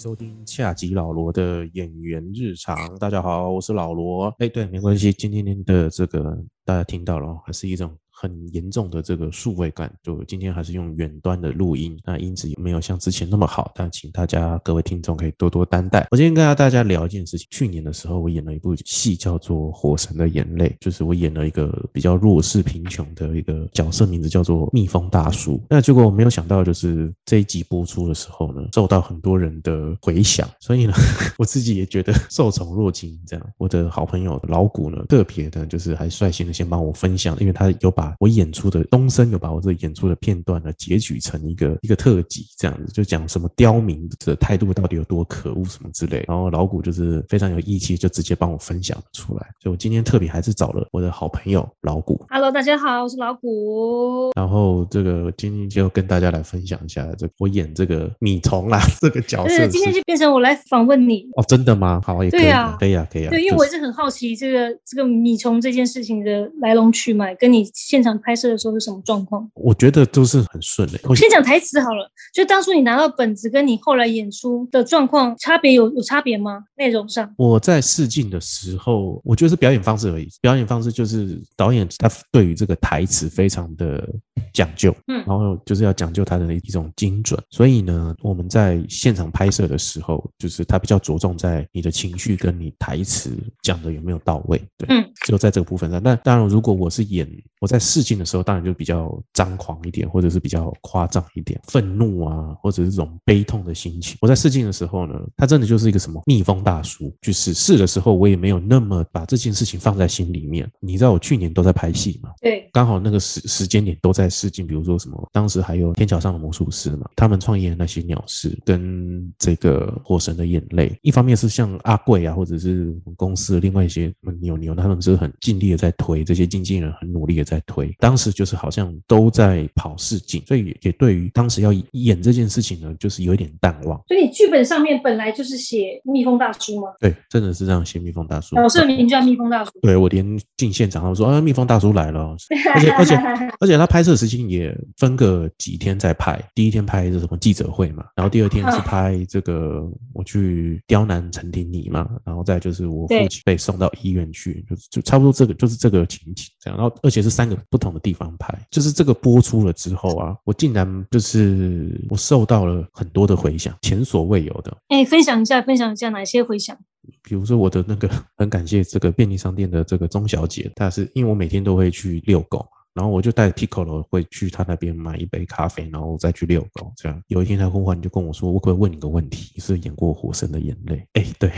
收听恰吉老罗的演员日常。大家好，我是老罗。哎，对，没关系，今天的这个大家听到了，还是一种。很严重的这个数位感，就今天还是用远端的录音，那音质也没有像之前那么好，但请大家各位听众可以多多担待。我今天跟大家聊一件事情，去年的时候我演了一部戏叫做《火神的眼泪》，就是我演了一个比较弱势贫穷的一个角色，名字叫做蜜蜂大叔。那结果我没有想到，就是这一集播出的时候呢，受到很多人的回响，所以呢，我自己也觉得受宠若惊。这样，我的好朋友老谷呢，特别的就是还率先的先帮我分享，因为他有把。我演出的东升有把我这演出的片段呢截取成一个一个特辑，这样子就讲什么刁民的态度到底有多可恶什么之类。然后老谷就是非常有义气，就直接帮我分享了出来。所以我今天特别还是找了我的好朋友老谷。Hello，大家好，我是老谷。然后这个今天就跟大家来分享一下，这我演这个米虫啦 这个角色。对今天就变成我来访问你哦，真的吗？好，也可以啊，可以啊，可以啊。对，因为我一直很好奇这个这个米虫这件事情的来龙去脉，跟你现。现场拍摄的时候是什么状况？我觉得都是很顺利。我先讲台词好了，就当初你拿到本子，跟你后来演出的状况差别有有差别吗？内容上？我在试镜的时候，我觉得是表演方式而已。表演方式就是导演他对于这个台词非常的讲究，嗯，然后就是要讲究他的一种精准。所以呢，我们在现场拍摄的时候，就是他比较着重在你的情绪跟你台词讲的有没有到位。对，嗯，就在这个部分上。那当然，如果我是演我在。试镜的时候，当然就比较张狂一点，或者是比较夸张一点，愤怒啊，或者是这种悲痛的心情。我在试镜的时候呢，他真的就是一个什么蜜蜂大叔。就是试的时候，我也没有那么把这件事情放在心里面。你知道我去年都在拍戏嘛？对，刚好那个时时间点都在试镜。比如说什么，当时还有天桥上的魔术师嘛，他们创业的那些鸟事，跟这个火神的眼泪。一方面是像阿贵啊，或者是公司的另外一些什么牛牛，他们是很尽力的在推，这些经纪人很努力的在推。当时就是好像都在跑试镜，所以也对于当时要演这件事情呢，就是有一点淡忘。所以你剧本上面本来就是写蜜蜂大叔吗？对，真的是这样写蜜蜂大叔。老师的名叫蜜蜂大叔。对，我连进现场，他说啊，蜜蜂大叔来了，而且而且而且他拍摄时间也分个几天在拍，第一天拍是什么记者会嘛，然后第二天是拍这个我去刁难陈婷妮嘛，然后再就是我父亲被送到医院去，就就差不多这个就是这个情景这样，然后而且是三个不同的地方拍，就是这个播出了之后啊，我竟然就是我受到了很多的回响，前所未有的。哎，分享一下，分享一下哪些回响？比如说我的那个 很感谢这个便利商店的这个钟小姐，她是因为我每天都会去遛狗，然后我就带 Piccolo 会去她那边买一杯咖啡，然后再去遛狗。这样有一天她忽然就跟我说：“我可不可以问你个问题？你是演过《火神的眼泪》？”哎，对。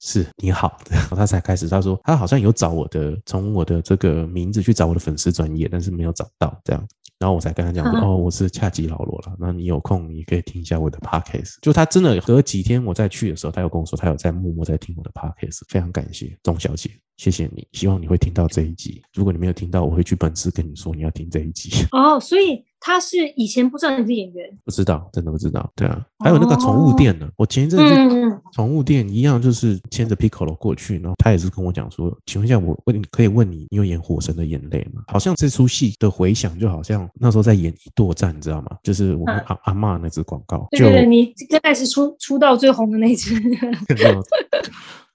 是你好，然后他才开始，他说他好像有找我的，从我的这个名字去找我的粉丝专业，但是没有找到这样，然后我才跟他讲说，哦，我是恰吉老罗了，那你有空你可以听一下我的 podcast。就他真的隔几天我再去的时候，他有跟我说他有在默默在听我的 podcast，非常感谢钟小姐，谢谢你，希望你会听到这一集。如果你没有听到，我会去本次跟你说你要听这一集。哦，所以。他是以前不知道你是演员，不知道，真的不知道。对啊，还有那个宠物店呢，我前一阵子宠物店一样，就是牵着 Piccolo 过去，然后他也是跟我讲说，请问一下，我问你可以问你，你有演《火神的眼泪》吗？好像这出戏的回响就好像那时候在演《一剁战》，你知道吗？就是我们阿阿妈那支广告，对对，你刚开始出出道最红的那支。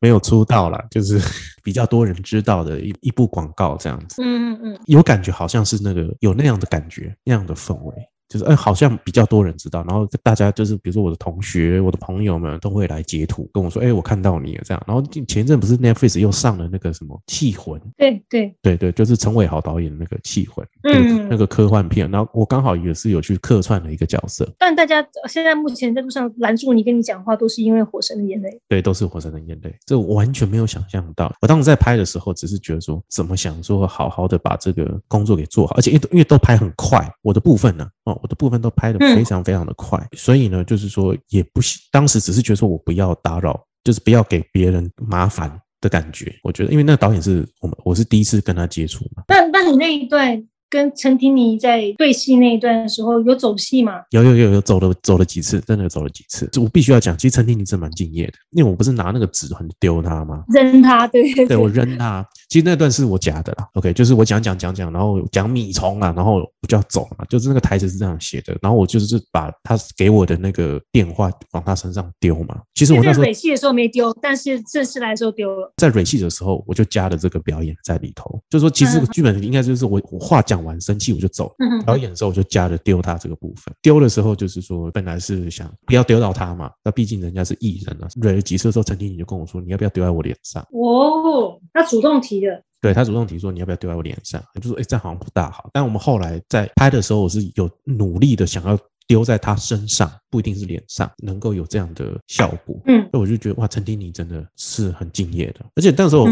没有出道了，就是 比较多人知道的一一部广告这样子。嗯嗯嗯，有感觉好像是那个有那样的感觉，那样的氛围。就是哎，好像比较多人知道，然后大家就是，比如说我的同学、我的朋友们都会来截图跟我说，哎，我看到你了这样。然后前一阵不是 Netflix 又上了那个什么《气魂》？对对对对，就是陈伟豪导演的那个《气魂》，嗯，那个科幻片。然后我刚好也是有去客串了一个角色。但大家现在目前在路上拦住你跟你讲话，都是因为《火神的眼泪》。对，都是《火神的眼泪》，这我完全没有想象到。我当时在拍的时候，只是觉得说，怎么想说好好的把这个工作给做好，而且因为因为都拍很快，我的部分呢。哦，我的部分都拍的非常非常的快，所以呢，就是说也不当时只是觉得说我不要打扰，就是不要给别人麻烦的感觉。我觉得，因为那个导演是我们，我是第一次跟他接触嘛。那那你那一段跟陈婷妮在对戏那一段的时候有走戏吗？有有有有走了走了几次，真的走了几次。就我必须要讲，其实陈婷妮真蛮敬业的，因为我不是拿那个纸很丢他吗？扔他，对对对我扔他。其实那段是我夹的啦，OK，就是我讲讲讲讲，然后讲米虫啊，然后我就要走了嘛，就是那个台词是这样写的，然后我就是把他给我的那个电话往他身上丢嘛。其实我那时候蕊戏的时候没丢，但是正式来的时候丢了。在蕊戏的时候，我就加了这个表演在里头，就说其实剧本应该就是我我话讲完生气我就走，表演的时候我就加了丢他这个部分。丢的时候就是说本来是想不要丢到他嘛，那毕竟人家是艺人啊。蕊了几次之后，陈婷妮就跟我说你要不要丢在我脸上？哦，他主动提的。对他主动提说你要不要丢在我脸上？就说哎，这样好像不大好。但我们后来在拍的时候，我是有努力的想要丢在他身上，不一定是脸上，能够有这样的效果。嗯，所以我就觉得哇，陈婷妮真的是很敬业的。而且那时候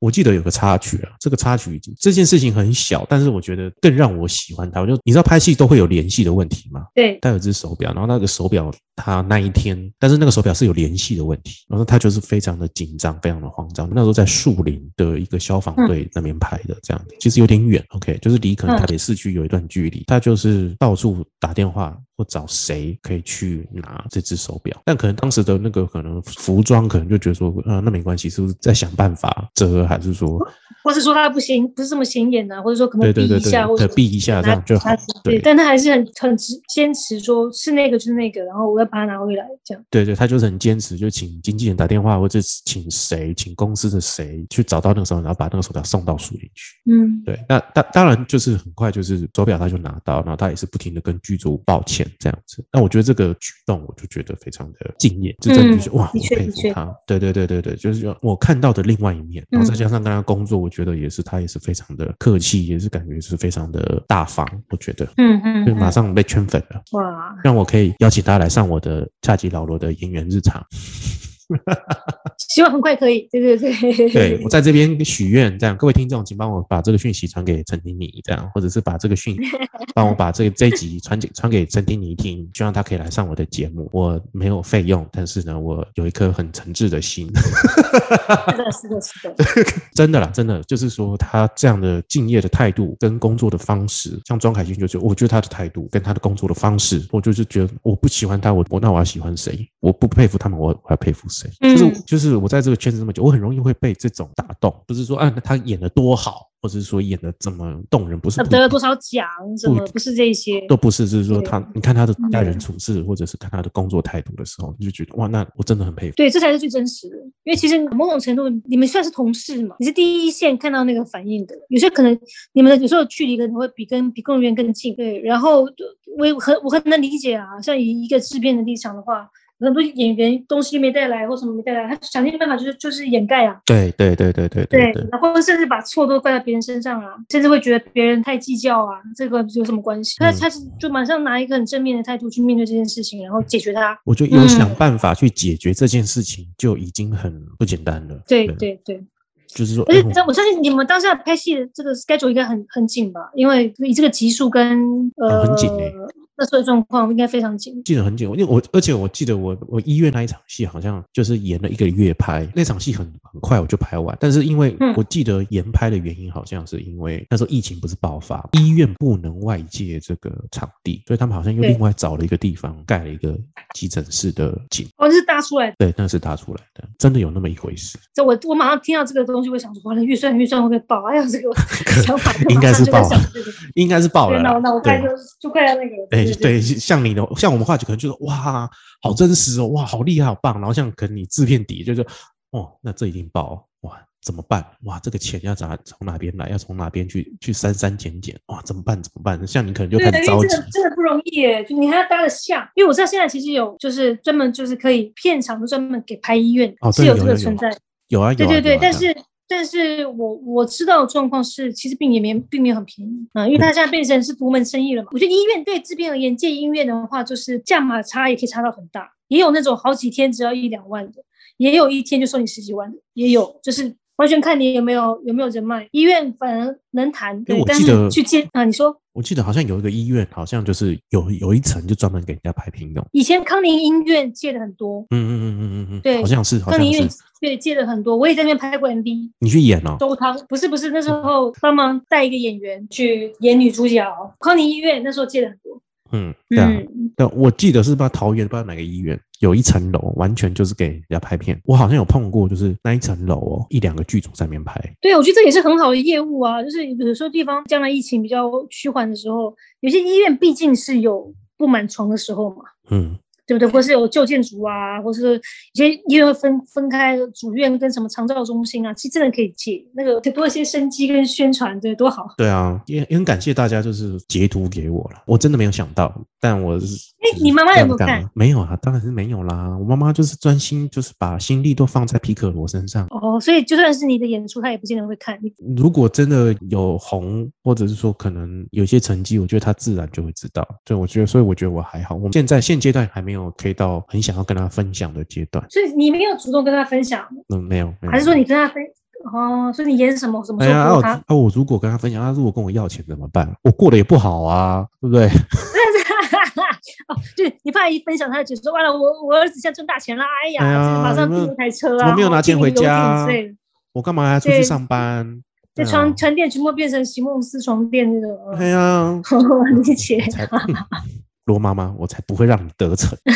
我记得有个插曲啊，这个插曲已经这件事情很小，但是我觉得更让我喜欢他。我就你知道拍戏都会有联系的问题吗？对，戴有只手表，然后那个手表。他那一天，但是那个手表是有联系的问题，然后他就是非常的紧张，非常的慌张。那时候在树林的一个消防队那边拍的，这样子其实有点远，OK，就是离可能台北市区有一段距离。他就是到处打电话或找谁可以去拿这只手表，但可能当时的那个可能服装可能就觉得说，啊，那没关系，是不是在想办法遮，还是说，或是说他不行，不是这么显眼啊，或者说可能避一下，或者避一下这样就好。对，但他还是很很坚持说，是那个就是那个，然后我要。把它拿回来，这样对对，他就是很坚持，就请经纪人打电话，或者请谁，请公司的谁去找到那个手表，然后把那个手表送到树林去。嗯，对。那当当然就是很快，就是手表他就拿到，然后他也是不停的跟剧组抱歉这样子。那我觉得这个举动，我就觉得非常的敬业，就真的就是哇，我佩服他。对对对对对，就是我看到的另外一面，然后再加上跟他工作，我觉得也是他也是非常的客气，也是感觉是非常的大方。我觉得，嗯嗯，就马上被圈粉了。哇，让我可以邀请他来上我。的恰吉老罗的演员日常。希望很快可以，对对对。对我在这边许愿，这样各位听众，请帮我把这个讯息传给陈婷妮，这样或者是把这个讯，帮我把这个这一集传给传给陈婷妮听，希望她可以来上我的节目。我没有费用，但是呢，我有一颗很诚挚的心。是的，是的，是的，真的啦，真的就是说他这样的敬业的态度跟工作的方式，像庄凯欣就是，我觉得他的态度跟他的工作的方式，我就是觉得我不喜欢他，我我那我要喜欢谁？我不佩服他们，我我要佩服谁？就是就是我在这个圈子这么久，我很容易会被这种打动。不是说啊，他演的多好，或者是说演的怎么动人，不是得了多少奖什么，不是这些，都不是。就是说他，你看他的待人处事，或者是看他的工作态度的时候，你就觉得哇，那我真的很佩服。对，这才是最真实的。因为其实某种程度，你们算是同事嘛，你是第一线看到那个反应的。有些可能你们的有时候距离可能会比跟比工作人员更近。对，然后我很我很能理解啊，像以一个制片的立场的话。很多演员东西没带来或什么没带来，他想尽办法就是就是掩盖啊。对对对对对对。然后甚至把错都怪在别人身上啊，甚至会觉得别人太计较啊，这个有什么关系？他他是就马上拿一个很正面的态度去面对这件事情，然后解决它。我觉得有想办法去解决这件事情就已经很不简单了。对对对，就是说，而且我相信你们当下拍戏的这个 schedule 应该很很紧吧？因为以这个集数跟呃很紧哎。那时候状况应该非常紧，记得很紧。因为我而且我记得我我医院那一场戏好像就是延了一个月拍，那场戏很很快我就拍完。但是因为我记得延拍的原因，好像是因为那时候疫情不是爆发，医院不能外借这个场地，所以他们好像又另外找了一个地方盖了一个急诊室的景。哦，那是搭出来的。对，那是搭出来的，真的有那么一回事。这我我马上听到这个东西，我想说，完了预算预算会不会爆？哎呀，这个 想法应该是爆了，应该是爆了。那那我快就就快要那个。哎，对，像你的。像我们话就可能就是哇，好真实哦，哇，好厉害，好棒。然后像可能你制片底就是哦，那这已经爆哇，怎么办？哇，这个钱要咋从哪边来？要从哪边去去删删减减？哇，怎么办？怎么办？像你可能就开始着急，真的真的不容易耶。就你还要搭个像，因为我知道现在其实有就是专门就是可以片场专门给拍医院是有这个存在，有啊，对对对，但是。但是我我知道的状况是，其实并也没并没有很便宜啊，因为它现在变成是独门生意了嘛。我觉得医院对这边而言，借医院的话，就是价码差也可以差到很大，也有那种好几天只要一两万的，也有一天就收你十几万的，也有，就是完全看你有没有有没有人脉。医院反而能谈，对，但是去接啊，你说我记得好像有一个医院，好像就是有有一层就专门给人家拍片用。以前康宁医院借的很多，嗯嗯嗯嗯嗯嗯，对好像是康宁医院是。对借的很多，我也在那边拍过 MV。你去演哦？周汤不是不是，那时候帮忙带一个演员去演女主角。康宁医院那时候借的很多，嗯，对啊。嗯，对，我记得是不知道桃园不知道哪个医院有一层楼，完全就是给人家拍片。我好像有碰过，就是那一层楼哦，一两个剧组在那边拍。对，我觉得这也是很好的业务啊。就是有时候地方将来疫情比较趋缓的时候，有些医院毕竟是有不满床的时候嘛，嗯，对不对？或是有旧建筑啊，或是有些医院会分分开主院跟什么长照中心啊，其实真的可以借那个多一些生机跟宣传，对，多好。对啊，也也很感谢大家，就是截图给我了。我真的没有想到，但我是。哎你妈妈有没有看？没有啊，当然是没有啦。我妈妈就是专心，就是把心力都放在皮可罗身上。哦，所以就算是你的演出，她也不见得会看。如果真的有红，或者是说可能有些成绩，我觉得她自然就会知道。对，我觉得，所以我觉得我还好。我们现在现阶段还没有可以到很想要跟他分享的阶段。所以你没有主动跟他分享，嗯，没有，没有。还是说你跟他分？哦，所以你演什么什么哎呀，啊我？啊，我如果跟他分享，他如果跟我要钱怎么办？我过得也不好啊，对不对？哦，就是你怕一分享，他就觉得说完了，我我儿子现在挣大钱了，哎呀，哎呀马上订一台车啊，我没有拿钱回家我干嘛还要出去上班？这床床垫全部变成席梦思床垫那种，哎呀，我 理解。才罗妈妈，我才不会让你得逞。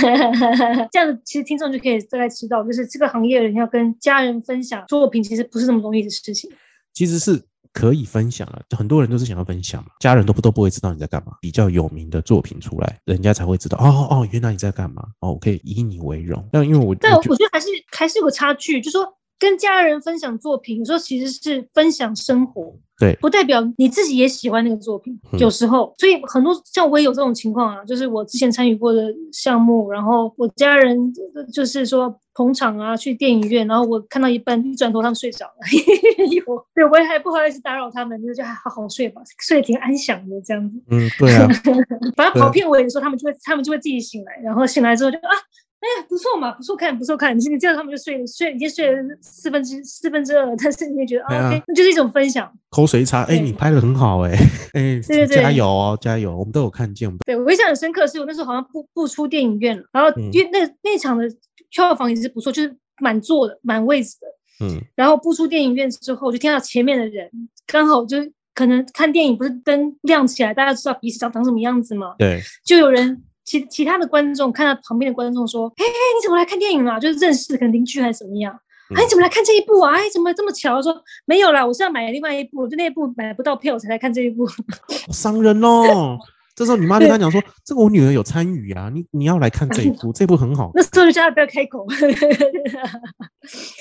这样子，其实听众就可以大概知道，就是这个行业人要跟家人分享作品，其实不是那么容易的事情。其实是可以分享了，很多人都是想要分享嘛，家人都不都不会知道你在干嘛。比较有名的作品出来，人家才会知道哦哦，原来你在干嘛哦，我可以以你为荣。但因为我但我觉得还是还是有个差距，就说跟家人分享作品，有时候其实是分享生活，对不代表你自己也喜欢那个作品。嗯有时候，所以很多像我也有这种情况啊，就是我之前参与过的项目，然后我家人呃就是说捧场啊，去电影院，然后我看到一半，一转头他们睡着了，有对我也还不好意思打扰他们，就就还好好睡吧，睡得挺安详的这样子。嗯，对啊，反正跑片尾的时候，他们就会他们就会自己醒来，然后醒来之后就啊，哎呀不错嘛，不错看，不错看。你你这样他们就睡了，睡已经睡了四分之四分之二了，但是你也觉得对啊啊 OK，那就是一种分享。口水擦，哎，对你拍的很好，哎，哎，对对加油哦，加油，我们都有看见，对我印象很深刻，是我那时候好像不不出电影院了，然后嗯因为那那场的票房也是不错，就是满座的，满位置的。嗯然后不出电影院之后，就听到前面的人刚好就可能看电影不是灯亮起来，大家知道彼此长长什么样子吗？对，就有人其其他的观众看到旁边的观众说：“哎、你怎么来看电影啊？就是认识可能邻居还是怎么样？嗯哎，你怎么来看这一部啊？哎，怎么这么巧？”说没有啦，我是要买另外一部，就那一部买不到票，我才来看这一部。好 伤人哦。这时候你妈就跟他讲说，这个我女儿有参与啊，你你要来看这一部，这部很好那时候就叫他不要开口。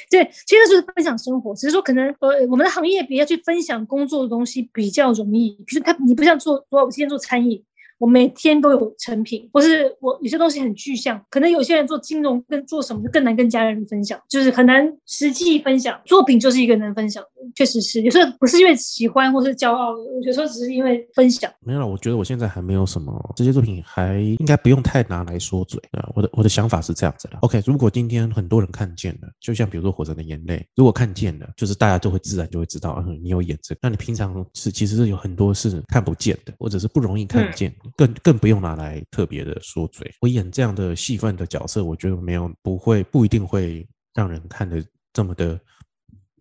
对，其实就是分享生活，只是说可能呃，我们的行业比较去分享工作的东西比较容易。比如他，你不像做，我今天做餐饮，我每天都有成品，或是我有些东西很具象，可能有些人做金融跟做什么就更难跟家人分享，就是很难实际分享。作品就是一个能分享的，确实是有时候不是因为喜欢或是骄傲，有时候只是因为分享。没有了，我觉得我现在还没有什么这些作品，还应该不用太拿来说嘴啊。我的我的想法是这样子的。OK，如果今天很多人看见了，就像比如说《火神的眼泪》，如果看见了，就是大家都会自然就会知道，嗯，你有演这个。那你平常是其实是有很多是看不见的，或者是不容易看见的，更更不用拿来特别的说嘴。我演这样的戏份的角色，我觉得没有不会不一定会让人看得这么的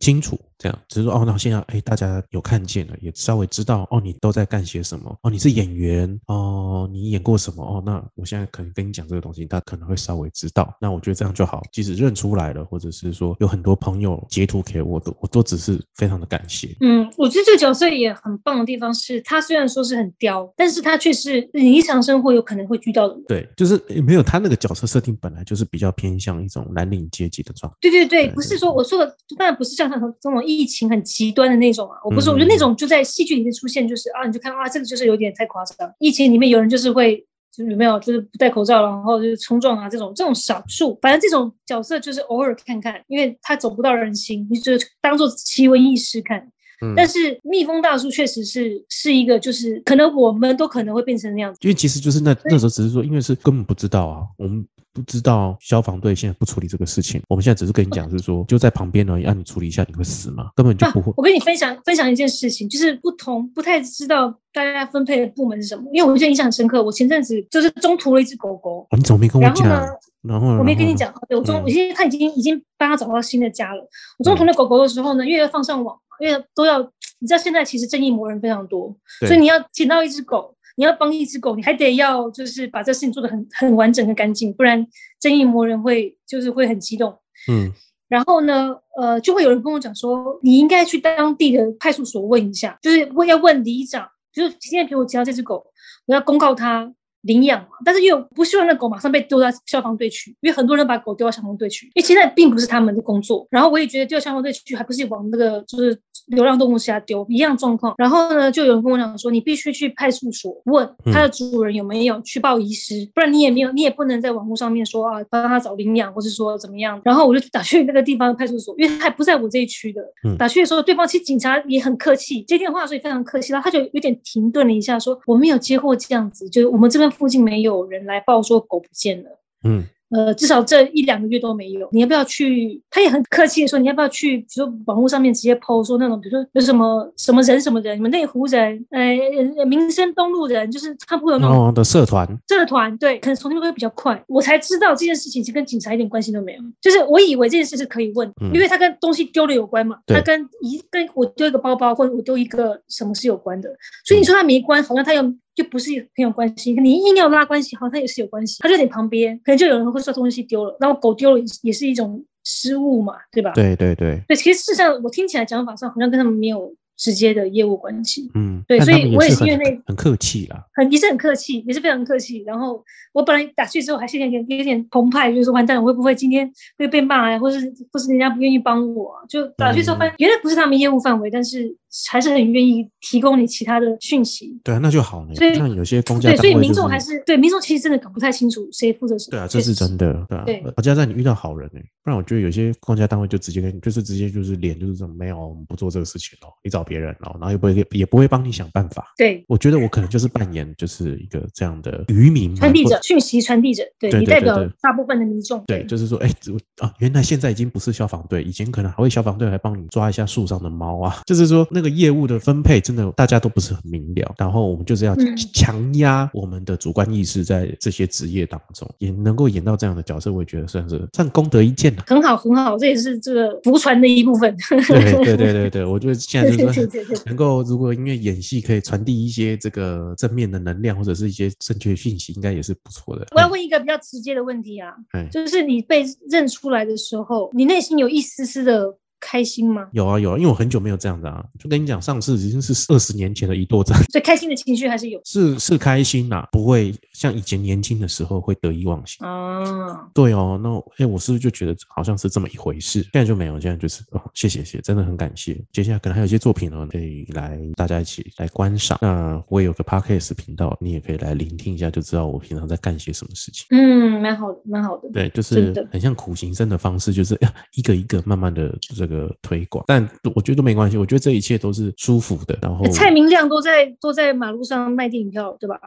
清楚。这样只是说哦，那现在哎，大家有看见了，也稍微知道哦，你都在干些什么哦，你是演员哦，你演过什么哦？那我现在可能跟你讲这个东西，他可能会稍微知道。那我觉得这样就好，即使认出来了，或者是说有很多朋友截图给我都，我都只是非常的感谢。嗯，我觉得这个角色也很棒的地方是，他虽然说是很刁，但是他却是你日常生活有可能会遇到的。对，就是没有他那个角色设定本来就是比较偏向一种蓝领阶级的状态。对对对，对不是说我说的，当然不是像他这种疫情很极端的那种啊，我不是，我觉得嗯那种就在戏剧里面出现，就是啊，你就看啊，这个就是有点太夸张。疫情里面有人就是会，就是有没有就是不戴口罩，然后就是冲撞啊这种，这种少数，反正这种角色就是偶尔看看，因为他走不到人心，你就当做奇闻异事看。嗯但是蜜蜂大叔确实是是一个，就是可能我们都可能会变成那样子。因为其实就是那那时候只是说，因为是根本不知道啊，我们不知道消防队现在不处理这个事情，我们现在只是跟你讲是说就在旁边而已，让、你处理一下你会死吗？根本就不会啊。我跟你分享分享一件事情，就是不同不太知道大家分配的部门是什么，因为我觉得印象很深刻。我前阵子就是中途了一只狗狗，哦你怎么没跟我讲然后呢？然后我没跟你讲，对我中，嗯我现在他已经已经帮他找到新的家了。我中途那狗狗的时候呢，因为要放上网嘛，因为都要，你知道现在其实正义魔人非常多，所以你要捡到一只狗，你要帮一只狗，你还得要就是把这事情做得很很完整、很干净，不然正义魔人会就是会很激动。嗯然后呢，呃，就会有人跟我讲说，你应该去当地的派出所问一下，就是问要问里长，就是现在给我提到这只狗，我要公告它领养嘛，但是又不希望那狗马上被丢到消防队去，因为很多人把狗丢到消防队去，因为现在并不是他们的工作。然后我也觉得丢到消防队去，还不是往那个就是流浪动物下丢一样状况。然后呢，就有人跟我讲说，你必须去派出所问它的主人有没有去报遗失，不然你也没有，你也不能在网络上面说啊帮他找领养，或是说怎么样。然后我就打去那个地方的派出所，因为他还不在我这一区的。嗯打去的时候，对方其实警察也很客气，接电话的时候也非常客气，然后他就有点停顿了一下，说我没有接过这样子，就是我们这边附近没有人来报说狗不见了。嗯呃，至少这一两个月都没有。你要不要去？他也很客气的说，你要不要去？比如说网络上面直接 PO 说那种，比如说有什么什么人什么人，你们内湖人，呃，呃民生东路人，就是他不会有那种哦的社团社团，对，可能从那边会比较快。我才知道这件事情是跟警察一点关系都没有，就是我以为这件事是可以问，嗯因为他跟东西丢了有关嘛，对它跟一跟我丢一个包包或者我丢一个什么是有关的，所以你说他没关，好像他又就不是很有关系。你硬要拉关系，好像也是有关系。他就在你旁边，可能就有人会说东西丢了，然后狗丢了也是一种失误嘛，对吧？对对对，对，其实事实上我听起来讲法上好像跟他们没有直接的业务关系。嗯，对所以我也是因为那很客气啦，很也是很客气，也是非常客气。然后我本来打去之后还是有点有点澎湃，就是说完蛋了，我会不会今天会被骂啊，或是或是人家不愿意帮我啊、就打去之后发现原来不是他们业务范围，但是还是很愿意提供你其他的讯息。对啊，那就好了。所以像有些公家对，所以民众还是对民众其实真的搞不太清楚谁负责什么。对啊，这是真的，对啊。对好加上你遇到好人呢、不然我觉得有些公家单位就直接跟你，就是直接就是脸就是这种没有，我们不做这个事情哦，你找别人哦，然后也不会也不会帮你想办法。对我觉得我可能就是扮演就是一个这样的渔民传递者、讯息传递者，对对你代表大部分的民众。对，就是说，哎、我啊，原来现在已经不是消防队，以前可能还会消防队来帮你抓一下树上的猫啊。就是说，那个业务的分配真的大家都不是很明了，然后我们就是要嗯强压我们的主观意识在这些职业当中，也能够演到这样的角色，我也觉得算是算功德一件了。很好，很好，这也是这个福传的一部分。对对对对对，我觉得现在就是能够如果因为演戏可以传递一些这个正面的能量，或者是一些正确讯息，应该也是不错的。我要问一个比较直接的问题啊，哎，就是你被认出来的时候，你内心有一丝丝的开心吗？有啊有啊，因为我很久没有这样子啊，就跟你讲，上次已经是二十年前的一座站。所以开心的情绪还是有是是开心啦、不会像以前年轻的时候会得意忘形。啊。对哦，那哎，我是不是就觉得好像是这么一回事？现在就没有，现在就是哦，谢谢谢，真的很感谢。接下来可能还有一些作品呢，可以来大家一起来观赏。那我也有个 podcast 频道，你也可以来聆听一下，就知道我平常在干些什么事情。嗯，蛮好的，蛮好的。对，就是很像苦行僧的方式，就是呀一个一个慢慢的这个推广。但我觉得都没关系，我觉得这一切都是舒服的。然后蔡明亮都在都在马路上卖电影票，对吧？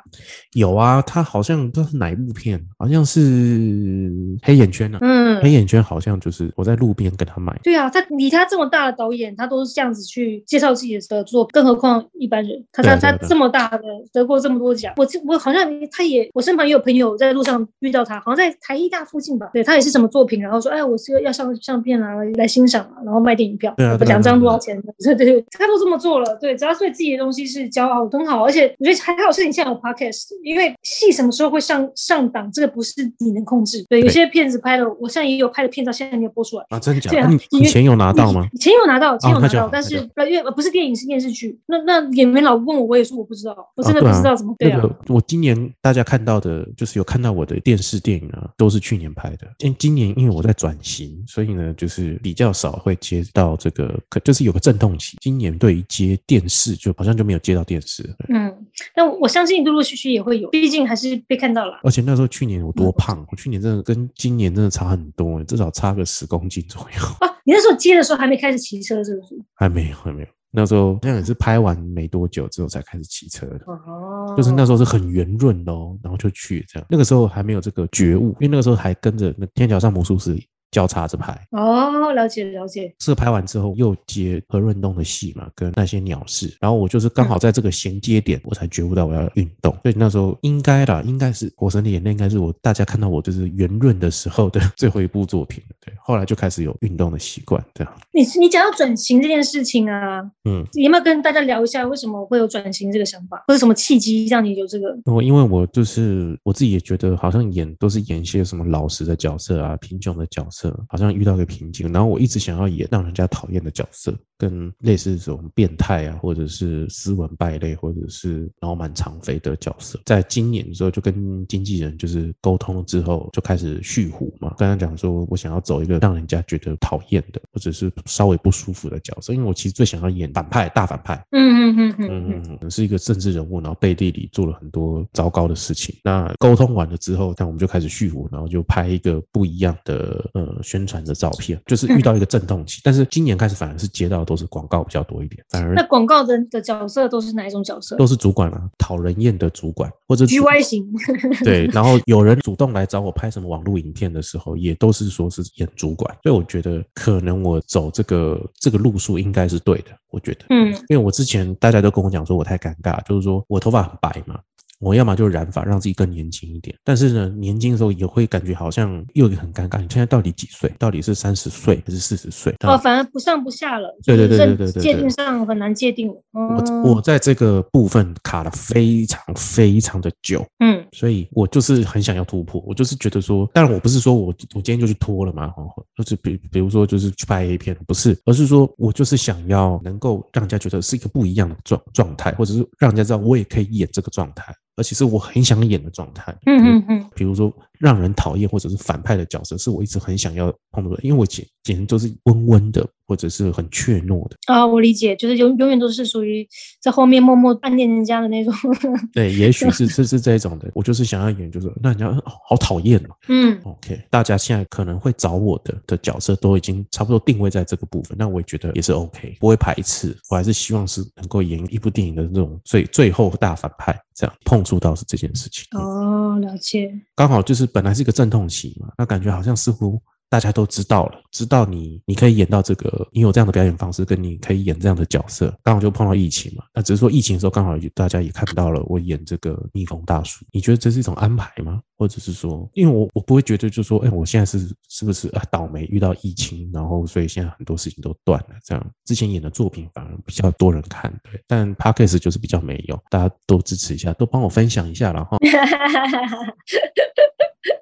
有啊，他好像不知道是哪一部片，好像是黑眼圈啊。嗯黑，眼圈好像就是我在路边跟他买，对啊，他以他这么大的导演，他都是这样子去介绍自己的作，更何况一般人，他他他这么大的得过这么多奖，我记我好像他也我身旁也有朋友在路上遇到他，好像在台艺大附近吧，对他也是什么作品，然后说哎我是要上相片啊来欣赏啊，然后卖电影票，对两张多少钱？对 对对，他都这么做了，对，只要对自己的东西是骄傲，很好，而且我觉得还好是你现在有 podcast，因为戏什么时候会上上档，这个不是你能控制，对，有些片子拍了，我现在也有拍的片照，现在没有播出来。啊，真假？对啊以前有拿到吗？以前有拿到，以前有拿到，但是呃，因为不是电影是电视剧。那那演员老问我，我也说我不知道，我真的不知道怎么对啊。那个我今年大家看到的，就是有看到我的电视电影啊，都是去年拍的。今今年因为我在转型，所以呢，就是比较少会接到这个，可就是有个阵痛期。今年对于接电视，就好像就没有接到电视嗯，但我相信陆陆续续也会有，毕竟还是被看到了。而且那时候去年我多嗯胖，我去年真的跟今年真的差很多，至少差个十公斤左右。啊，你那时候接的时候还没开始骑车，是不是？还没有，还没有。那时候好像也是拍完没多久之后才开始骑车的。哦，就是那时候是很圆润的哦，然后就去这样。那个时候还没有这个觉悟，因为那个时候还跟着那天桥上魔术师交叉着拍。哦，了解了解，这个拍完之后又接何润东的戏嘛，跟那些鸟事，然后我就是刚好在这个衔接点，我才觉悟到我要运动。所以那时候应该啦，应该是《火神的眼泪》，应该是我大家看到我就是圆润的时候的最后一部作品了。对，后来就开始有运动的习惯，这样。你你讲到转型这件事情啊，嗯，你有没有跟大家聊一下为什么会有转型这个想法，或者什么契机让你有这个？我因为我就是我自己也觉得好像演都是演一些什么老实的角色啊，贫穷的角色，好像遇到个瓶颈，然后我一直想要演让人家讨厌的角色，跟类似这种变态啊，或者是斯文败类，或者是脑满肠肥的角色。在今年的时候，就跟经纪人就是沟通了之后，就开始续胡嘛，跟他讲说我想要走一个让人家觉得讨厌的，或者是稍微不舒服的角色，因为我其实最想要演反派大反派。嗯嗯嗯嗯嗯，嗯，嗯，是一个政治人物，然后背地里做了很多糟糕的事情。那沟通完了之后，那我们就开始续胡，然后就拍一个不一样的呃宣传的照片，就是遇到一个阵痛期。但是今年开始反而是接到的都是广告比较多一点，反而那广告的的角色都是哪一种角色？都是主管啊，讨人厌的主管或者局外型，对，然后有人主动来找我拍什么网络影片的时候，也都是说是演主管，所以我觉得可能我走这个这个路数应该是对的，我觉得，嗯。因为我之前大家都跟我讲说我太尴尬，就是说我头发很白嘛，我要么就染发让自己更年轻一点，但是呢，年轻的时候也会感觉好像又很尴尬，你现在到底几岁？到底是三十岁还是四十岁？哦，反而不上不下了，对对对对对对界定上很难界定了。我哦我在这个部分卡了非常非常的久，嗯所以我就是很想要突破，我就是觉得说，当然我不是说我我今天就去脱了嘛，哦，就是比比如说就是去拍 A 片，不是，而是说我就是想要能够让人家觉得是一个不一样的状状态，或者是让人家知道我也可以演这个状态，而且是我很想演的状态。嗯嗯嗯，比如说让人讨厌或者是反派的角色，是我一直很想要碰到的，因为我简简直都是温温的，或者是很怯懦的。啊，我理解，就是永永远都是属于在后面默默暗恋人家的那种。对，也许是是是这种的，我就是想要演，就是让人家哦好讨厌哦。嗯 OK，大家现在可能会找我的的角色都已经差不多定位在这个部分，那我也觉得也是 OK，不会排斥。我还是希望是能够演一部电影的那种最最后大反派，这样碰触到是这件事情。嗯哦，了解。刚好就是本来是一个阵痛期嘛，那感觉好像似乎大家都知道了，知道你你可以演到这个，你有这样的表演方式，跟你可以演这样的角色，刚好就碰到疫情嘛。那只是说疫情的时候，刚好大家也看到了我演这个蜜蜂大叔，你觉得这是一种安排吗？或者是说，因为我我不会觉得就说，哎，我现在是是不是啊倒霉遇到疫情，然后所以现在很多事情都断了，这样之前演的作品反而比较多人看，对，但 podcast 就是比较没有，大家都支持一下，都帮我分享一下，然后。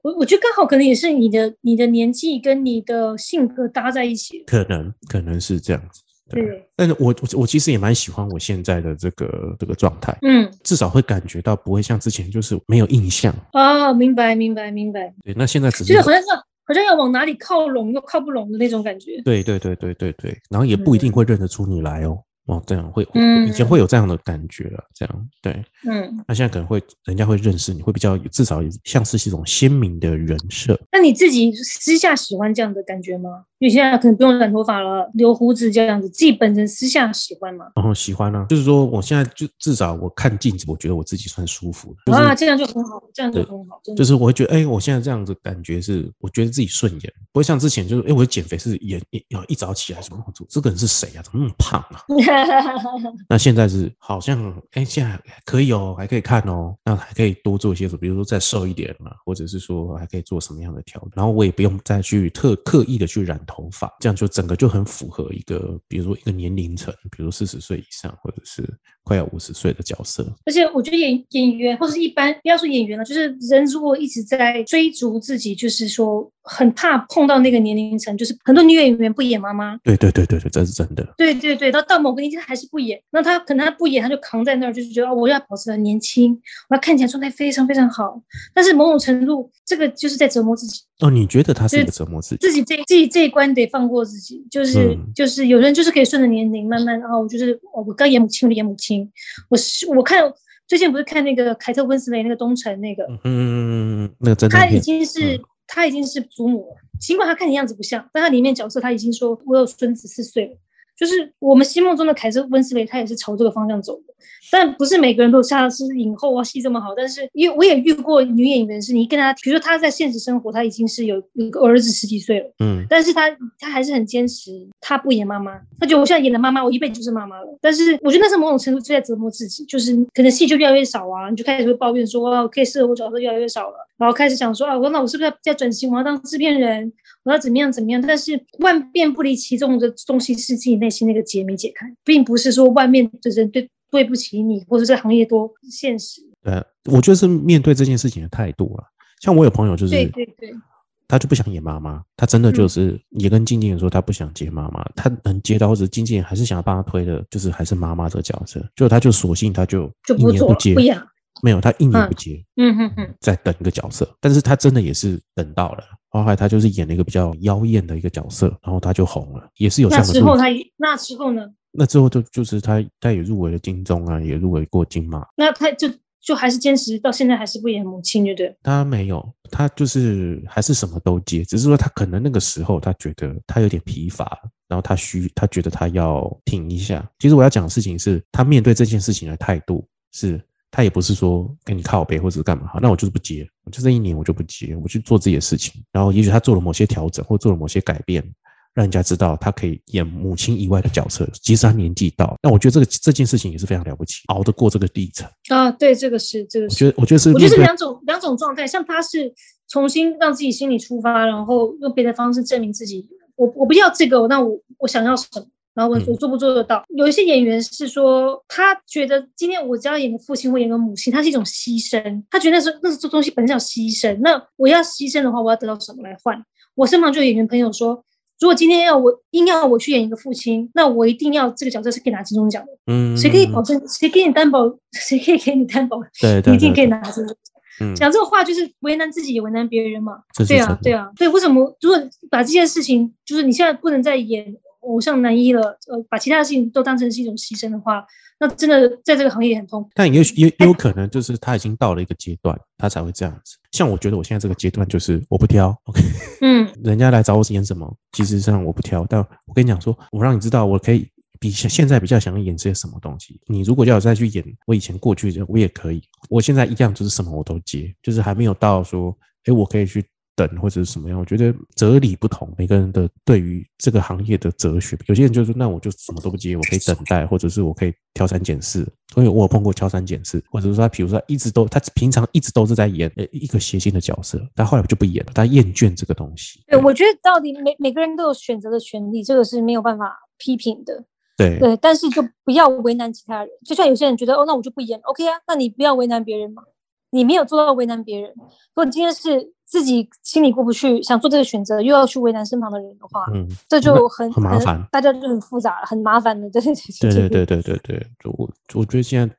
我我觉得刚好可能也是你的你的年纪跟你的性格搭在一起。可能可能是这样子。对，对，但是我我我其实也蛮喜欢我现在的这个这个状态，嗯，至少会感觉到不会像之前就是没有印象。哦，明白明白明白，对，那现在只就是是好像是好像要往哪里靠拢又靠不拢的那种感觉。对对对对对对，然后也不一定会认得出你来哦。哦，这样会，嗯以前会有这样的感觉了，这样对。嗯，那现在可能会人家会认识你，会比较至少像是一种鲜明的人设。那你自己私下喜欢这样的感觉吗？因为现在可能不用染头发了，留胡子这样子，自己本身私下喜欢吗？然后喜欢啊，就是说我现在就至少我看镜子，我觉得我自己算舒服的，就是啊，这样就很好，这样就很好。就是我会觉得，哎、我现在这样子感觉是，我觉得自己顺眼，不会像之前就是，哎、我减肥是也也要一早起来什么这这个人是谁啊？怎么那么胖啊？那现在是好像，哎、现在可以哦，还可以看哦，那还可以多做一些什么，比如说再瘦一点嘛，或者是说还可以做什么样的调整，然后我也不用再去特刻意的去染头发，这样就整个就很符合一个，比如说一个年龄层，比如四十岁以上，或者是快要五十岁的角色。而且我觉得演演员或是一般不要说演员了，就是人如果一直在追逐自己，就是说很怕碰到那个年龄层，就是很多女演员不演妈妈，对对对对对，这是真的。对对对，到到某个年纪她还是不演，那她可能她不演，她就扛在那儿，就是觉得哦，我要保持很年轻，我要看起来状态非常非常好。但是某种程度，这个就是在折磨自己，哦，你觉得他是一对个折磨自己？自己这自己这一关得放过自己，就是、嗯就是有人就是可以顺着年龄慢慢啊，我就是哦，我刚演母亲，我就演母亲，我是我看最近不是看那个凯特温斯雷那个东城那个，嗯，那个真的他已，经是、他已经是祖母了，尽管他看你样子不像，但他里面角色他已经说我有孙子四岁了，就是我们心目中的凯瑟温斯雷，她也是朝这个方向走的。但不是每个人都像是影后啊，戏这么好。但是因为我也遇过女演员，是你跟她，比如说她在现实生活，她已经是有一个儿子十几岁了，嗯，但是她她还是很坚持，她不演妈妈，她觉得我现在演了妈妈，我一辈子就是妈妈了。但是我觉得那是某种程度是在折磨自己，就是可能戏就越来越少啊，你就开始会抱怨说，哇，可以适合我角色越来越少了，然后开始想说，啊，我那我是不是要在转型，我要当制片人，我要怎么样怎么样？但是万变不离其宗的东西是自己内心那个结没解开，并不是说外面的人对。对不起你，或者这个行业多现实。对，我觉得是面对这件事情的态度了。像我有朋友就是，对对对，他就不想演妈妈，他真的就是也跟经纪人说他不想接妈妈，他能接到或者经纪人还是想要帮他推的，就是还是妈妈这个角色，就他就索性他就就不做接，不演，没有他一年不接，嗯哼哼，在等一个角色，但是他真的也是等到了，后来他就是演了一个比较妖艳的一个角色，然后他就红了，也是有这样的。那之后他那之后呢？那之后就就是他，他也入围了金钟啊，也入围过金马。那他就就还是坚持到现在，还是不演母亲，对不对？他没有，他就是还是什么都接，只是说他可能那个时候他觉得他有点疲乏，然后他需他觉得他要停一下。其实我要讲的事情是他面对这件事情的态度，是他也不是说跟你靠背或者是干嘛，那我就是不接，我就这一年我就不接，我去做自己的事情。然后也许他做了某些调整，或做了某些改变。让人家知道他可以演母亲以外的角色，即使他年纪到，那我觉得这个这件事情也是非常了不起，熬得过这个历程啊。对，这个是这个。我觉得，我觉得是，我觉得是两种两种状态。像他是重新让自己心里出发，然后用别的方式证明自己。我我不要这个，那我我想要什么？然后我我做不做得到？有一些演员是说，他觉得今天我只要演个父亲或演个母亲，他是一种牺牲。他觉得那是那是这东西本身叫牺牲。那我要牺牲的话，我要得到什么来换？我身旁就有演员朋友说。如果今天要我硬要我去演一个父亲，那我一定要这个角色是可以拿金钟奖的。嗯，谁可以保证？谁给你担保？谁可以给你担保？对，一定可以拿金钟。嗯，讲这个话就是为难自己，也为难别人嘛。对啊，对啊，对。为什么？如果把这件事情，就是你现在不能再演偶像男一了，呃，把其他的事情都当成是一种牺牲的话。那真的在这个行业很痛苦，但也许也也有可能就是他已经到了一个阶段，他才会这样子。像我觉得我现在这个阶段就是我不挑，OK，嗯，人家来找我演什么，其实上我不挑。但我跟你讲说，我让你知道我可以比现现在比较想要演些什么东西。你如果要再去演我以前过去的，我也可以。我现在一样就是什么我都接，就是还没有到说，哎，我可以去。等或者是什么样？我觉得哲理不同，每个人的对于这个行业的哲学，有些人就说，那我就什么都不接，我可以等待，或者是我可以挑三拣四。所以我有碰过挑三拣四，或者说他，比如说他一直都，他平常一直都是在演一个谐星的角色，但后来就不演了，他厌倦这个东西。对，我觉得到底每每个人都有选择的权利，这个是没有办法批评的。对对，但是就不要为难其他人。就像有些人觉得，哦，那我就不演，OK 啊，那你不要为难别人嘛。你没有做到为难别人。如果今天是自己心里过不去，想做这个选择，又要去为难身旁的人的话，嗯，这就很很麻烦，大家就很复杂，很麻烦的。对对对对对对对，我我觉得现在，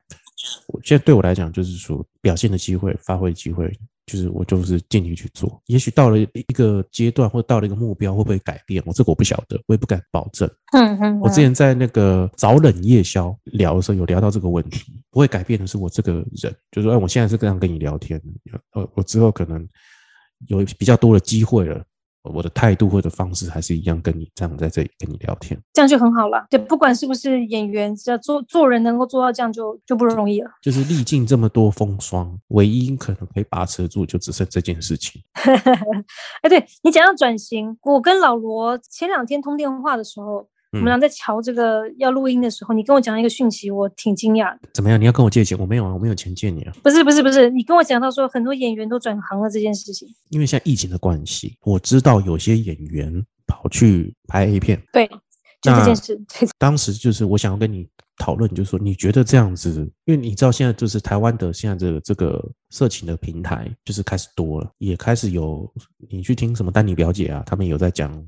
我现在对我来讲，就是说表现的机会、发挥机会。就是我就是尽力去做，也许到了一个阶段或到了一个目标，会不会改变？我这个我不晓得，我也不敢保证。嗯嗯。我之前在那个早冷夜宵聊的时候，有聊到这个问题，不会改变的是我这个人，就是说，哎，我现在是这样跟你聊天，呃，我之后可能有比较多的机会了。我的态度或者方式还是一样，跟你这样在这里跟你聊天，这样就很好了。对，不管是不是演员，只要做做人能够做到这样，就就不容易了。就是历尽这么多风霜，唯一可能可以把持住，就只剩这件事情。哎，对你讲到转型，我跟老罗前两天通电话的时候。我们俩在瞧这个要录音的时候，你跟我讲一个讯息，我挺惊讶的。怎么样？你要跟我借钱？我没有啊，我没有钱借你啊。不是不是不是，你跟我讲到说很多演员都转行了这件事情。因为现在疫情的关系，我知道有些演员跑去拍 A 片。对，就这件事。当时就是我想要跟你讨论，就是说你觉得这样子，因为你知道现在就是台湾的现在这个这个色情的平台就是开始多了，也开始有你去听什么丹尼表姐啊，他们有在讲。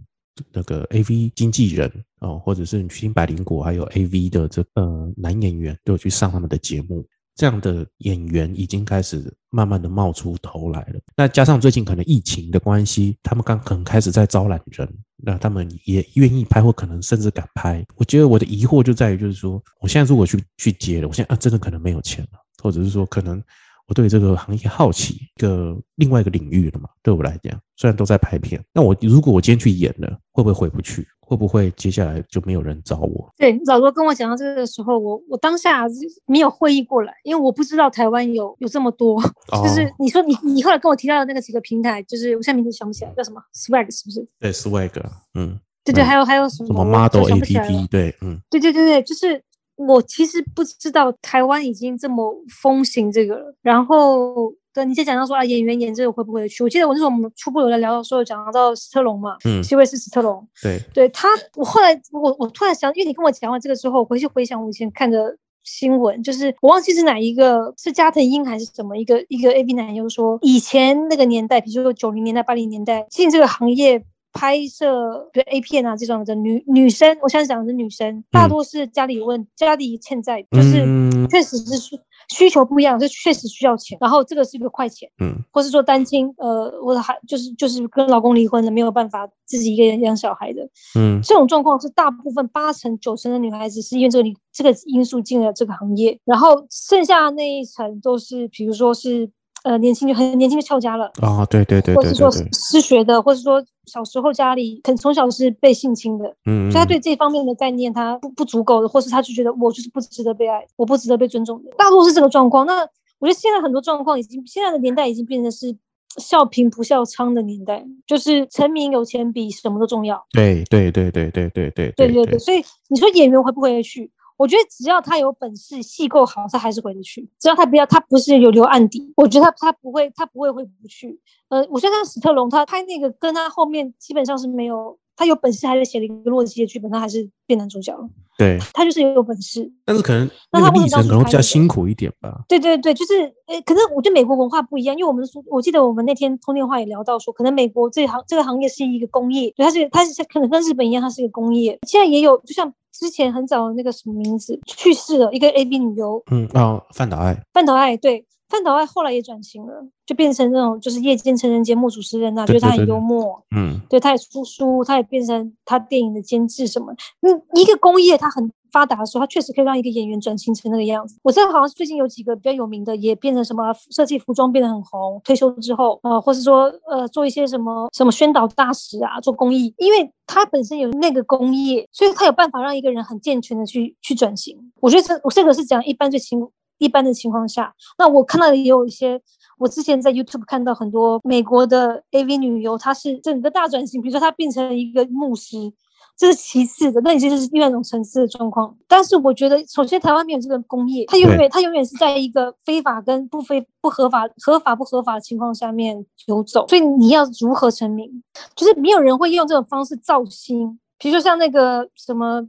那个 A V 经纪人哦，或者是你去听百灵果，还有 A V 的这呃男演员都有去上他们的节目，这样的演员已经开始慢慢的冒出头来了。那加上最近可能疫情的关系，他们刚可能开始在招揽人，那他们也愿意拍，或可能甚至敢拍。我觉得我的疑惑就在于，就是说我现在如果去去接了，我现在啊真的可能没有钱了，或者是说可能我对这个行业好奇，一个另外一个领域了嘛。对我来讲，虽然都在拍片，那我如果我今天去演了，会不会回不去？会不会接下来就没有人找我？对，老罗跟我讲到这个的时候，我我当下没有会意过来，因为我不知道台湾有有这么多。就是你说你你后来跟我提到的那个几个平台，就是我现在名字想不起来，叫什么 Swag 是不是？对，Swag，嗯，对对，还有还有什么什么 Model APP？对，嗯，对对对对，就是我其实不知道台湾已经这么风行这个了，然后。对，你在讲到说啊，演员演这个会不会去？我记得我那时候我们初步有在聊到说，讲到史特龙嘛，嗯，希位是史特龙，对，对他，我后来我我突然想，因为你跟我讲完这个之后，回去回想我以前看的新闻，就是我忘记是哪一个，是加藤鹰还是什么一个一个 A B 男优说，以前那个年代，比如说九零年代、八零年代进这个行业。拍摄比如 A 片啊这种的女女生，我现在讲的是女生，大多是家里有问家里欠债，就是确实是需需求不一样，是确实需要钱，然后这个是一个快钱，嗯，或是说单亲，呃，我的孩就是就是跟老公离婚了，没有办法自己一个人养小孩的，嗯，这种状况是大部分八成九成的女孩子是因为这个这个因素进了这个行业，然后剩下那一层都是比如说是。呃，年轻就很年轻就翘家了啊，对对对，或者是说失学的，或者说小时候家里可能从小是被性侵的，嗯，所以他对这方面的概念他不不足够的，或是他就觉得我就是不值得被爱，我不值得被尊重的，大多是这个状况。那我觉得现在很多状况已经，现在的年代已经变成是笑贫不笑娼的年代，就是成名有钱比什么都重要。对对对对对对对对对对，所以你说演员回不回得去？我觉得只要他有本事，戏够好，他还是回得去。只要他不要，他不是有留案底，我觉得他他不会，他不会回不去。呃，我现在看史特龙，他拍那个跟他后面基本上是没有，他有本事还是写了一个洛基的剧本，他还是变男主角了。对，他就是有本事，但是可能那他历程可能比较辛苦一点吧。对对对，就是呃，可能我觉得美国文化不一样，因为我们说，我记得我们那天通电话也聊到说，可能美国这行这个行业是一个工业，对，它是它是可能跟日本一样，它是一个工业。现在也有，就像。之前很早那个什么名字去世了一个 A B 女优，嗯啊，范岛爱，范岛爱对，范岛爱后来也转型了，就变成那种就是夜间成人节目主持人呐，觉得他很幽默，嗯，对，他也出书，他也变成他电影的监制什么，嗯，一个工业他很。发达的时候，他确实可以让一个演员转型成那个样子。我知道好像最近有几个比较有名的，也变成什么设计服装变得很红。退休之后，呃，或是说呃做一些什么什么宣导大使啊，做公益，因为他本身有那个工业，所以他有办法让一个人很健全的去去转型。我觉得这我这个是讲一般最情一般的情况下。那我看到也有一些，我之前在 YouTube 看到很多美国的 AV 女优，她是整个大转型，比如说她变成了一个牧师。这是其次的，那已经是另外一种层次的状况。但是我觉得，首先台湾没有这个工业，它永远它永远是在一个非法跟不非不合法、合法不合法的情况下面游走。所以你要如何成名，就是没有人会用这种方式造星。比如说像那个什么，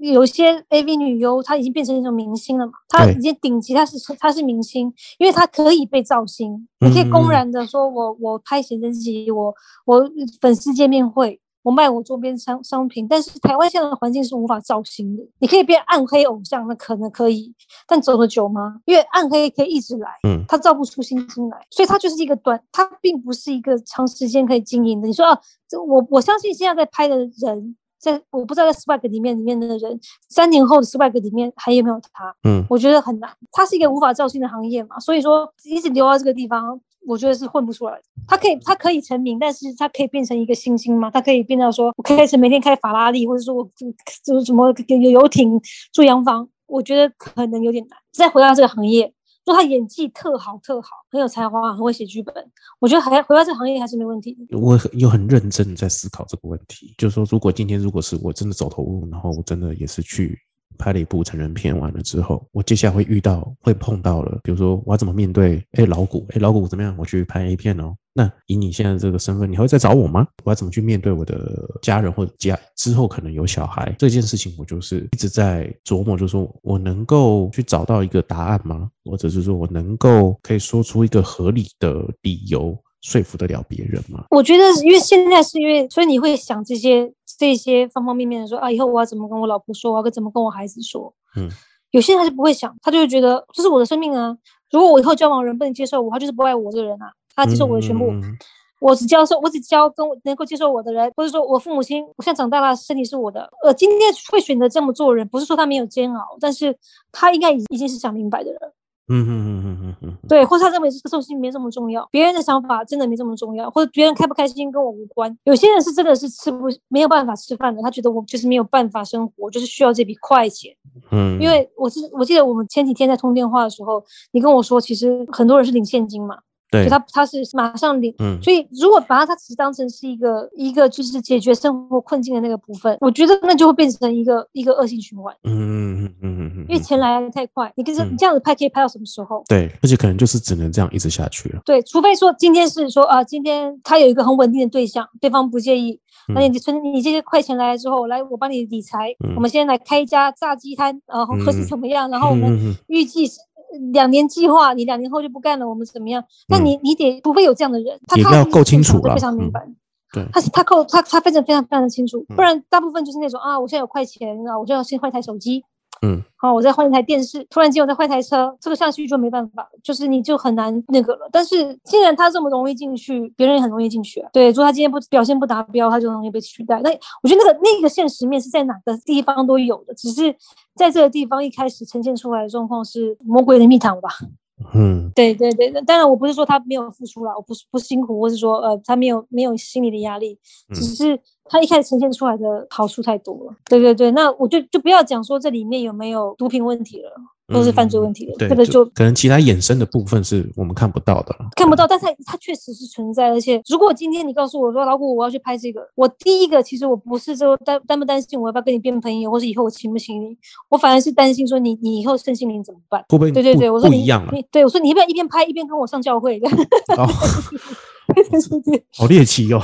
有些 AV 女优，她已经变成一种明星了嘛，她已经顶级，她是她是明星，因为她可以被造星。你可以公然的说，我我拍写真集，我我粉丝见面会。我卖我周边商商品，但是台湾现在的环境是无法造星的。你可以变暗黑偶像，那可能可以，但走得久吗？因为暗黑可以一直来，嗯，它造不出新星来，所以它就是一个短，它并不是一个长时间可以经营的。你说啊，这我我相信现在在拍的人，在我不知道在 Swag 里面里面的人，三年后的 Swag 里面还有没有他？嗯，我觉得很难，它是一个无法造星的行业嘛，所以说一直留到这个地方。我觉得是混不出来的。他可以，他可以成名，但是他可以变成一个星星吗？他可以变到说，我开始每天开法拉利，或者说我就就是什么有游艇、住洋房？我觉得可能有点难。再回到这个行业，说他演技特好、特好，很有才华，很会写剧本，我觉得还回到这个行业还是没问题。我有很认真在思考这个问题，就是说，如果今天如果是我真的走投无路，然后我真的也是去。拍了一部成人片，完了之后，我接下来会遇到、会碰到了，比如说我要怎么面对？哎，老谷，哎，老谷怎么样？我去拍 A 片哦。那以你现在这个身份，你还会再找我吗？我要怎么去面对我的家人或者家之后可能有小孩这件事情？我就是一直在琢磨，就是说我能够去找到一个答案吗？或者是说我能够可以说出一个合理的理由？说服得了别人吗？我觉得，因为现在是因为，所以你会想这些这些方方面面的说啊，以后我要怎么跟我老婆说，我要怎么跟我孩子说。嗯，有些人他是不会想，他就会觉得这是我的生命啊。如果我以后交往人不能接受我，他就是不爱我这个人啊。他接受我的全部，我只教授，我只教跟我能够接受我的人，或者说我父母亲，我现在长大了，身体是我的。呃，今天会选择这么做人，不是说他没有煎熬，但是他应该已已经是想明白的人。嗯嗯嗯嗯嗯嗯，对，或者他认为这个东西没这么重要，别人的想法真的没这么重要，或者别人开不开心跟我无关。有些人是真的是吃不没有办法吃饭的，他觉得我就是没有办法生活，就是需要这笔快钱。嗯，因为我是我记得我们前几天在通电话的时候，你跟我说，其实很多人是领现金嘛。对。他他是马上领，嗯。所以如果把它它只当成是一个一个就是解决生活困境的那个部分，我觉得那就会变成一个一个恶性循环，嗯嗯嗯嗯嗯，因为钱来的太快，你跟着嗯。你这样子拍可以拍到什么时候？对，而且可能就是只能这样一直下去了。对，除非说今天是说啊，今天他有一个很稳定的对象，对方不介意，那嗯。你存你这些快钱来了之后，来我帮你理财，嗯。我们现在来开一家炸鸡摊，然后或是嗯怎么样，然后我们预计是两年计划，你两年后就不干了，我们怎么样？那你你得除非有这样的人，他他要够清楚非常明嗯白。对，他是他够他他非常非常非常的清楚，嗯不然大部分就是那种啊，我现在有块钱啊，我就要先换一台手机，嗯好，我再换一台电视，突然间我再换台车，这个下去就没办法，就是你就很难那个了。但是既然他这么容易进去，别人也很容易进去啊。对，如果他今天不表现不达标，他就容易被取代。那我觉得那个那个现实面是在哪个地方都有的，只是在这个地方一开始呈现出来的状况是魔鬼的蜜糖吧。嗯。对对对，当然我不是说他没有付出了，我不是不辛苦，我是说呃他没有没有心理的压力，只嗯。是他一开始呈现出来的好处太多了。对对对，那我就就不要讲说这里面有没有毒品问题了，都是犯罪问题了，对，这个就可能其他衍生的部分是我们看不到的。看不到，但它它确实是存在，而且如果今天你告诉我说老谷我要去拍这个，我第一个其实我不是说担担不担心我要不要跟你变朋友，或是以后我请不请你，我反而是担心说你你以后身心灵怎么办？会不会对对对，我说你不一样了？你对我说你要不要一边拍一边跟我上教会？哦，对对对对。好猎奇哦！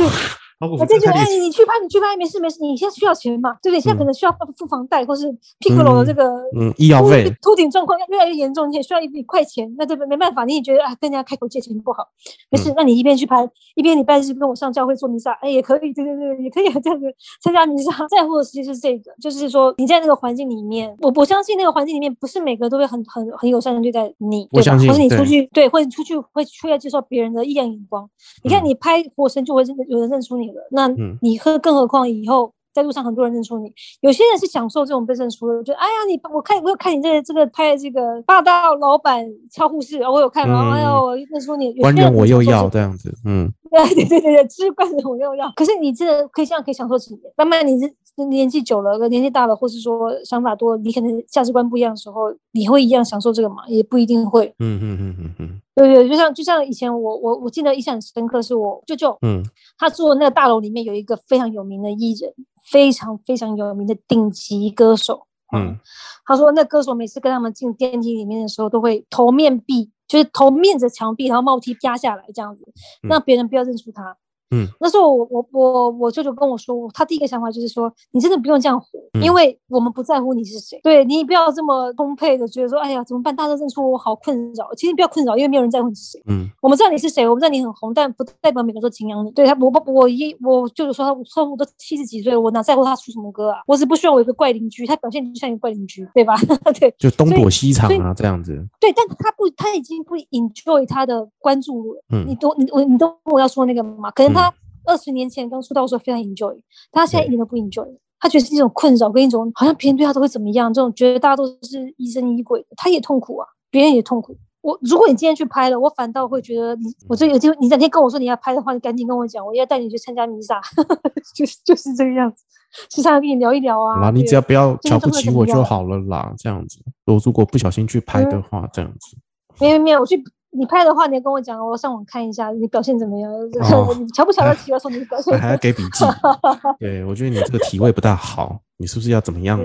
老虎我就觉得，哎。你去拍，你去拍，没事没事。你现在需要钱嘛？对不对？现在可嗯能需要付房贷，或是 Piccolo 的这个嗯，医药秃费，秃顶状况越来越严重，你也需要一笔快钱。那这个没办法，你也觉得啊，跟人家开口借钱不好，没嗯事，那你一边去拍，一边礼拜日跟我上教会做弥撒，哎，也可以，对对对，也可以这样子参加弥撒。在乎的其实是这个，就是说你在那个环境里面，我我相信那个环境里面不是每个都会很很很友善的对待你，对吧？我相信或是你出去对，或者你出去会出来接受别人的异样眼光。你看嗯你拍火神就会认有人认出你了，那嗯。你喝更何况以后在路上很多人认出你，有些人是享受这种被认出的，就哎呀你我看我有看你这个这个拍的这个霸道老板超护士，我有看，然后哎呦嗯我认出你，有官些人人我又要这样子，嗯对对对对对，吃惯了我又要。可是你这个可以这样可以享受几年，慢慢你这年纪久了，年纪大了，或是说想法多了，你可能价值观不一样的时候，你会一样享受这个吗？也不一定会。嗯嗯嗯嗯嗯对对，就像就像以前我我我记得印象很深刻，是我舅舅，嗯他住的那个大楼里面有一个非常有名的艺人，非常非常有名的顶级歌手。嗯，他说那歌手每次跟他们进电梯里面的时候，都会头面壁，就是头面着墙壁，然后帽梯压下来这样子，嗯让别人不要认出他。嗯，那时候我我我我舅舅跟我说，他第一个想法就是说，你真的不用这样活，因嗯为我们不在乎你是谁，对你不要这么充沛的觉得说，哎呀怎么办？大家都认出我，好困扰。其实你不要困扰，因为没有人在乎你是谁。嗯我们知道你是谁，我们知道你很红，但不代表每个人都敬仰你。对他，我不我一我舅舅说他，我说我都七十几岁了，我哪在乎他出什么歌啊？我只不需要我有一个怪邻居，他表现就像一个怪邻居，对吧？对就东躲西藏啊，这样子，对，但他不，他已经不 enjoy 他的关注了。嗯你懂你我你懂我要说那个吗？可能他嗯二十年前刚出道的时候非常 enjoy，但他现在一点都不 enjoy。他觉得是一种困扰跟一种好像别人对他都会怎么样，这种觉得大家都是疑神疑鬼的，他也痛苦啊，别人也痛苦。我如果你今天去拍了，我反倒会觉得你，我这有机会，你哪天跟我说你要拍的话，你赶紧跟我讲，我要带你去参加弥撒，就是就是这个样子，时常跟你聊一聊啊。好啦，你只要不要瞧不起我就好了啦，这样子。我如果不小心去拍的话，这样子，没有没有，我去你拍的话，你要跟我讲，我上网看一下你表现怎么样。哦你瞧不瞧得起？我说你表现还还要给笔记。对，我觉得你这个体位不大好，你是不是要怎么样？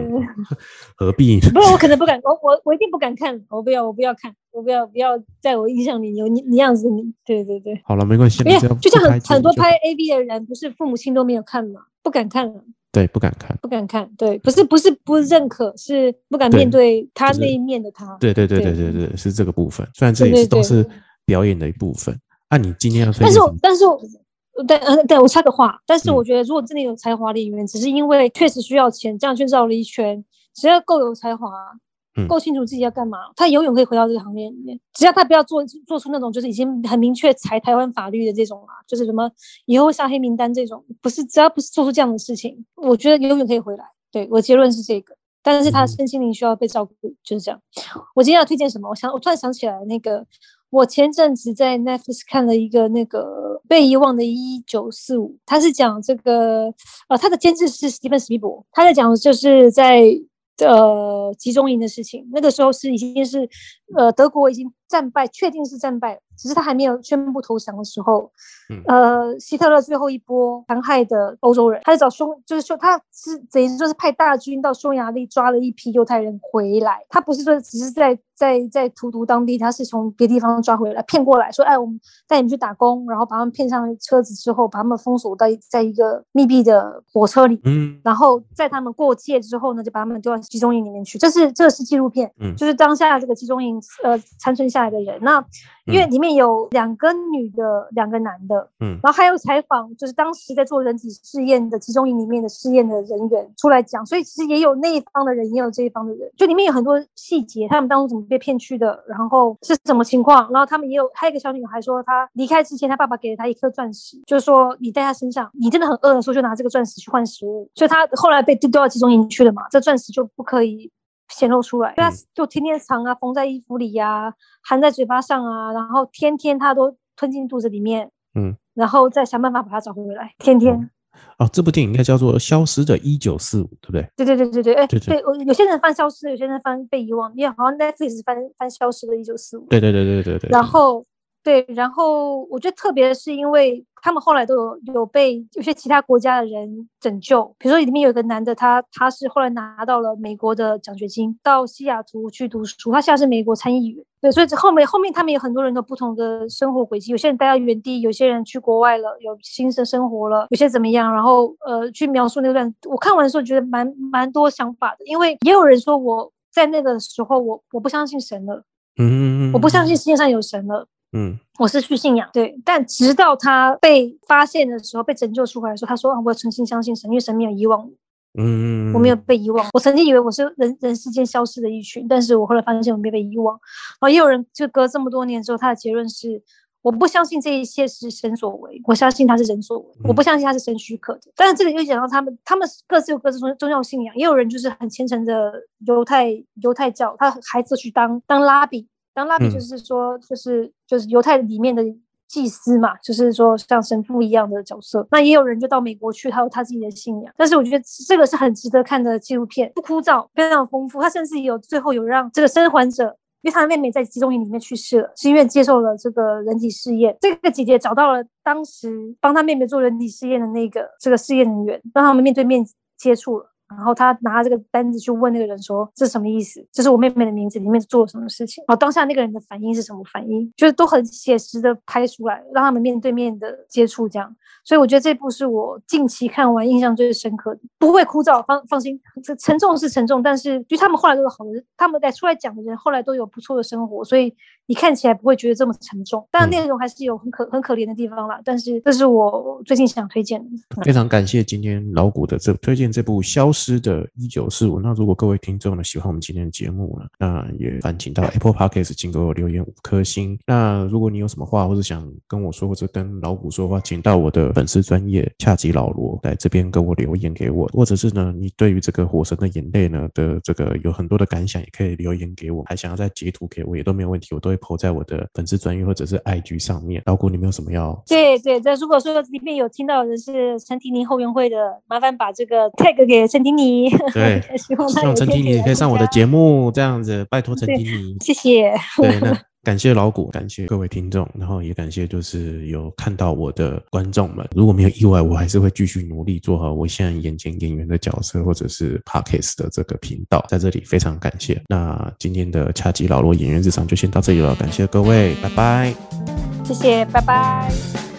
何必？不是，我可能不敢，我我我一定不敢看，我不要，我不要看，我不要不要在我印象里有你你样子，你对对对，好了，没关系，就像很很多拍 A B 的人，不是父母亲都没有看吗，不敢看了，对不敢看。不敢看，对，不是不是不认可，是不敢面对他那一面的他。对对对对对对对，是这个部分。虽然这也是都是表演的一部分。那你今天要推但是？我但是我。对，嗯，对我插个话，但是我嗯觉得，如果真的有才华的演员，只是因为确实需要钱，这样去绕了一圈，只要够有才华，嗯够清楚自己要干嘛，他永远可以回到这个行业里面。只要他不要做做出那种就是已经很明确踩台湾法律的这种啊，就是什么以后会下黑名单这种，不是只要不是做出这样的事情，我觉得永远可以回来。对我结论是这个。但是他嗯身心灵需要被照顾，就是这样。我今天要推荐什么？我想，我突然想起来，那个我前阵子在 Netflix 看了一个那个被遗忘的一九四五，他是讲这个呃，他的监制是史蒂芬史皮伯，他在讲就是在呃集中营的事情。那个时候是已经是呃德国已经战败，确定是战败，只是他还没有宣布投降的时候，嗯呃，希特勒最后一波残害的欧洲人，他是找匈，就是说他是等于说是派大军到匈牙利抓了一批犹太人回来，他不是说只是在在在荼毒当地，他是从别地方抓回来，骗过来说，哎，我们带你们去打工，然后把他们骗上车子之后，把他们封锁在在一个密闭的火车里，嗯。然后在他们过界之后呢，就把他们丢到集中营里面去。这是这是纪录片，嗯。就是当下这个集中营呃残存下来的人。那因为里面有两个女的，两个男的，嗯。然后还有采访，就是当时在做人体试验的集中营里面的试验的人员出来讲，所以其实也有那一方的人，也有这一方的人，就里面有很多细节，他们当初怎么被骗去的，然后是什么情况，然后他们也有还有一个小女孩说，她离开之前，她爸爸给了她一颗钻石，就是说你在她身上，你真的很饿的时候就拿这个钻石去换食物，所以她后来被丢到集中营去了嘛，这钻石就不可以。显露出来，她嗯就天天藏啊，缝在衣服里呀、含在嘴巴上啊，然后天天她都吞进肚子里面，嗯，然后再想办法把它找回来。天天，哦，这部电影应该叫做《消失的一九四五》，对不对？对对对对对，哎，对对有些人翻消失，有些人翻被遗忘，因为好像 Netflix 翻翻消失的一九四五。对对对对对对。然后对，然后我觉得特别是，因为他们后来都有有被有些其他国家的人拯救，比如说里面有一个男的，他他是后来拿到了美国的奖学金，到西雅图去读书，他现在是美国参议员。对，所以这后面后面他们有很多人的不同的生活轨迹，有些人待在原地，有些人去国外了，有新的生活了，有些怎么样，然后呃去描述那段，我看完的时候觉得蛮蛮多想法的，因为也有人说我在那个时候我我不相信神了，嗯，我不相信世界上有神了。嗯我失去信仰，对，但直到他被发现的时候，被拯救出来的时候，他说：“啊，我诚心相信神，因为神没有遗忘我，嗯，我没有被遗忘。我曾经以为我是人人世间消失的一群，但是我后来发现我没被遗忘。然后也有人就隔这么多年之后，他的结论是：我不相信这一切是神所为，我相信他是人所为，我不相信他是神许可的。但是这个又讲到他们，他们各自有各自宗宗教信仰，也有人就是很虔诚的犹太犹太教，他孩子去当当拉比。当拉比嗯就是说，就是就是犹太里面的祭司嘛，就是说像神父一样的角色。那也有人就到美国去，他有他自己的信仰。但是我觉得这个是很值得看的纪录片，不枯燥，非常丰富。他甚至有最后有让这个生还者。因为他的妹妹在集中营里面去世了，是因为接受了这个人体试验。这个姐姐找到了当时帮她妹妹做人体试验的那个这个试验人员，让他们面对面接触了。然后他拿这个单子去问那个人说：“这是什么意思？这是我妹妹的名字，里面做了什么事情？”然后当下那个人的反应是什么反应？就是都很写实的拍出来，让他们面对面的接触，这样。所以我觉得这部是我近期看完印象最深刻的，不会枯燥，放放心。这沉重是沉重，但是就他们后来都有好的，他们在出来讲的人后来都有不错的生活，所以你看起来不会觉得这么沉重。但内容还是有很可很可怜的地方啦。但是这是我最近想推荐的。非常感谢今天老谷的这推荐这部《消失的一九四五》。那如果各位听众呢喜欢我们今天的节目呢，那也烦请到 Apple Podcast 请给我留言五颗星。那如果你有什么话或者想跟我说，或者跟老谷说的话，请到我的粉丝专业恰吉老罗来这边跟我留言给我，或者是呢，你对于这个《火神的眼泪》呢的这个有很多的感想，也可以留言给我，还想要再截图给我也都没有问题，我都会 po 在我的粉丝专业或者是 IG 上面。老谷，你们有什么要？对对，这如果说里面有听到的是陈婷婷后援会的，麻烦把这个 tag 给陈婷婷。对 希望他希望陈婷婷也可以上我的节目，这样子，拜托陈婷婷。谢谢。对，那感谢老谷，感谢各位听众，然后也感谢就是有看到我的观众们。如果没有意外，我还是会继续努力做好我现在眼前演员的角色，或者是 Parkes 的这个频道。在这里非常感谢。那今天的恰吉老罗演员日常就先到这里了，感谢各位，拜拜。谢谢，拜拜。